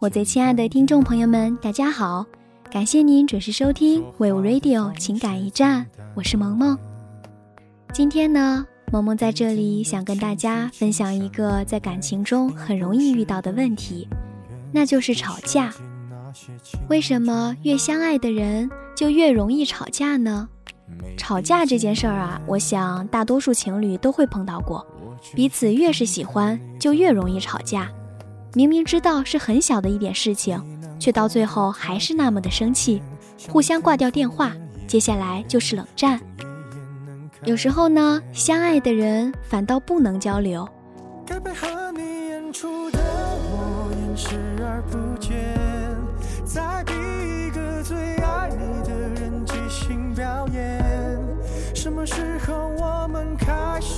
我最亲爱的听众朋友们，大家好！感谢您准时收听 We Radio 情感驿站，我是萌萌。今天呢，萌萌在这里想跟大家分享一个在感情中很容易遇到的问题，那就是吵架。为什么越相爱的人就越容易吵架呢？吵架这件事儿啊，我想大多数情侣都会碰到过，彼此越是喜欢，就越容易吵架。明明知道是很小的一点事情，却到最后还是那么的生气，互相挂掉电话，接下来就是冷战。有时候呢，相爱的人反倒不能交流。在第一个最爱你的人即兴表演什么时候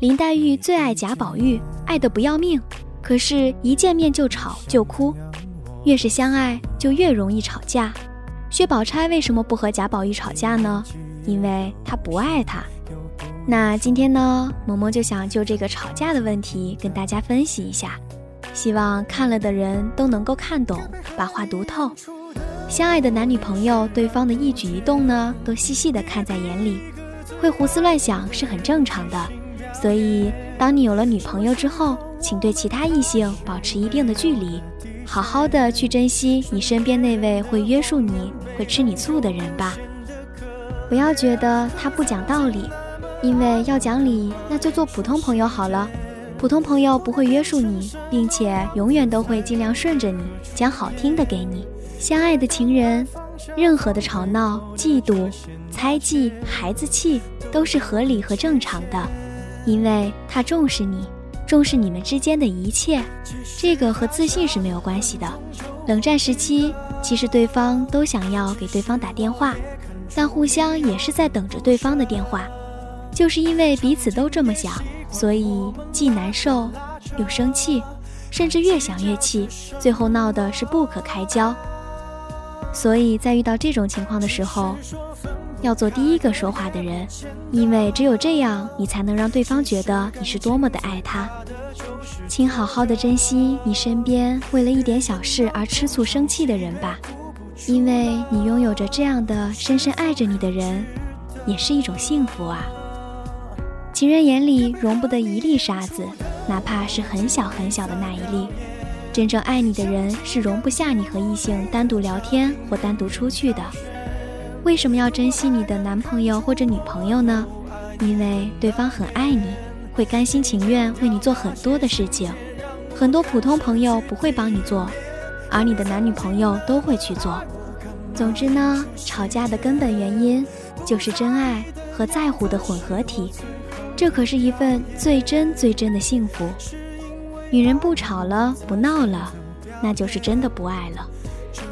林黛玉最爱贾宝玉，爱得不要命，可是，一见面就吵就哭。越是相爱，就越容易吵架。薛宝钗为什么不和贾宝玉吵架呢？因为他不爱他。那今天呢，萌萌就想就这个吵架的问题跟大家分析一下，希望看了的人都能够看懂，把话读透。相爱的男女朋友，对方的一举一动呢，都细细的看在眼里，会胡思乱想是很正常的。所以，当你有了女朋友之后，请对其他异性保持一定的距离，好好的去珍惜你身边那位会约束你、会吃你醋的人吧。不要觉得他不讲道理，因为要讲理，那就做普通朋友好了。普通朋友不会约束你，并且永远都会尽量顺着你，讲好听的给你。相爱的情人，任何的吵闹、嫉妒、猜忌、孩子气，都是合理和正常的。因为他重视你，重视你们之间的一切，这个和自信是没有关系的。冷战时期，其实对方都想要给对方打电话，但互相也是在等着对方的电话。就是因为彼此都这么想，所以既难受又生气，甚至越想越气，最后闹的是不可开交。所以在遇到这种情况的时候。要做第一个说话的人，因为只有这样，你才能让对方觉得你是多么的爱他。请好好的珍惜你身边为了一点小事而吃醋生气的人吧，因为你拥有着这样的深深爱着你的人，也是一种幸福啊。情人眼里容不得一粒沙子，哪怕是很小很小的那一粒。真正爱你的人是容不下你和异性单独聊天或单独出去的。为什么要珍惜你的男朋友或者女朋友呢？因为对方很爱你，会甘心情愿为你做很多的事情，很多普通朋友不会帮你做，而你的男女朋友都会去做。总之呢，吵架的根本原因就是真爱和在乎的混合体，这可是一份最真最真的幸福。女人不吵了，不闹了，那就是真的不爱了。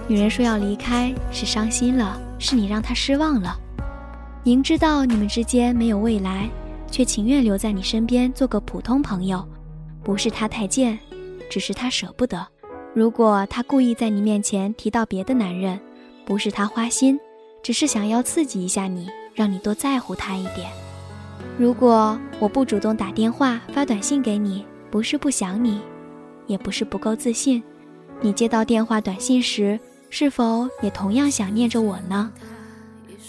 女人说要离开，是伤心了。是你让他失望了，明知道你们之间没有未来，却情愿留在你身边做个普通朋友，不是他太贱，只是他舍不得。如果他故意在你面前提到别的男人，不是他花心，只是想要刺激一下你，让你多在乎他一点。如果我不主动打电话发短信给你，不是不想你，也不是不够自信，你接到电话短信时。是否也同样想念着我呢？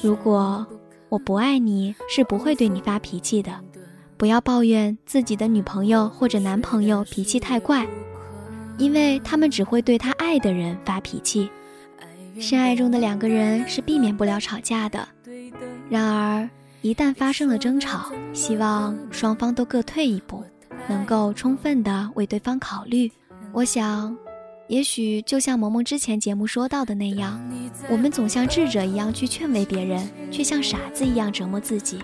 如果我不爱你，是不会对你发脾气的。不要抱怨自己的女朋友或者男朋友脾气太怪，因为他们只会对他爱的人发脾气。深爱中的两个人是避免不了吵架的，然而一旦发生了争吵，希望双方都各退一步，能够充分的为对方考虑。我想。也许就像萌萌之前节目说到的那样，我们总像智者一样去劝慰别人，却像傻子一样折磨自己。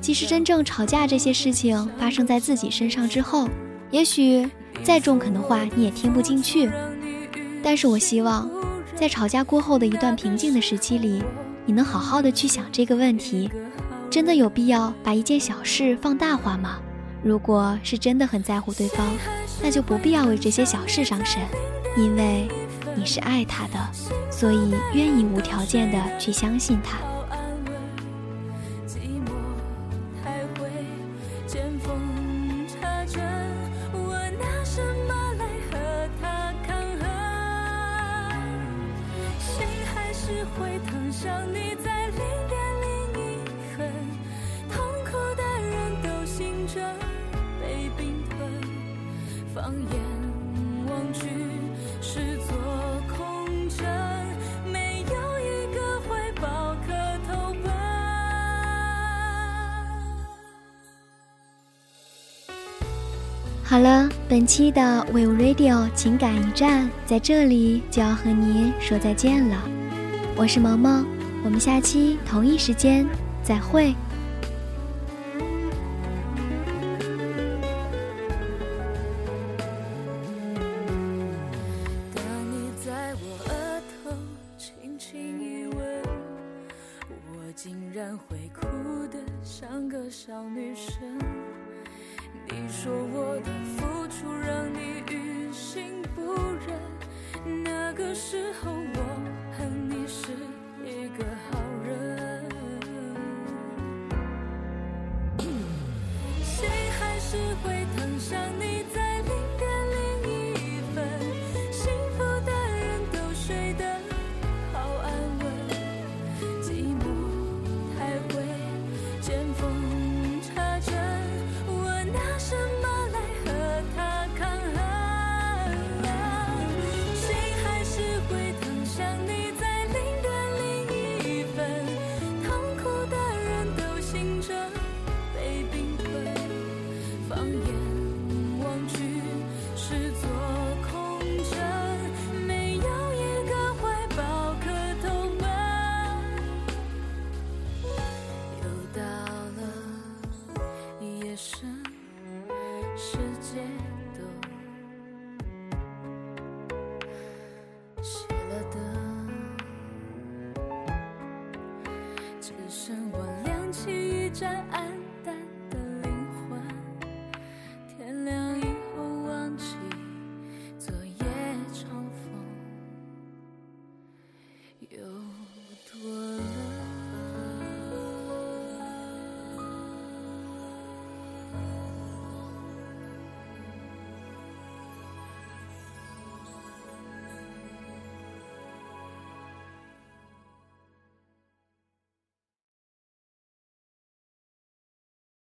其实真正吵架这些事情发生在自己身上之后，也许再中肯的话你也听不进去。但是我希望在吵架过后的一段平静的时期里，你能好好的去想这个问题：真的有必要把一件小事放大化吗？如果是真的很在乎对方，那就不必要为这些小事伤神，因为你是爱他的，所以愿意无条件的去相信他。好了，本期的 We Radio 情感驿站在这里就要和您说再见了。我是萌萌，我们下期同一时间再会。当你在我额头轻轻一吻，我竟然会哭得像个小女生。你说我的付出让你于心不忍，那个时候我恨你是一个好 Tràn.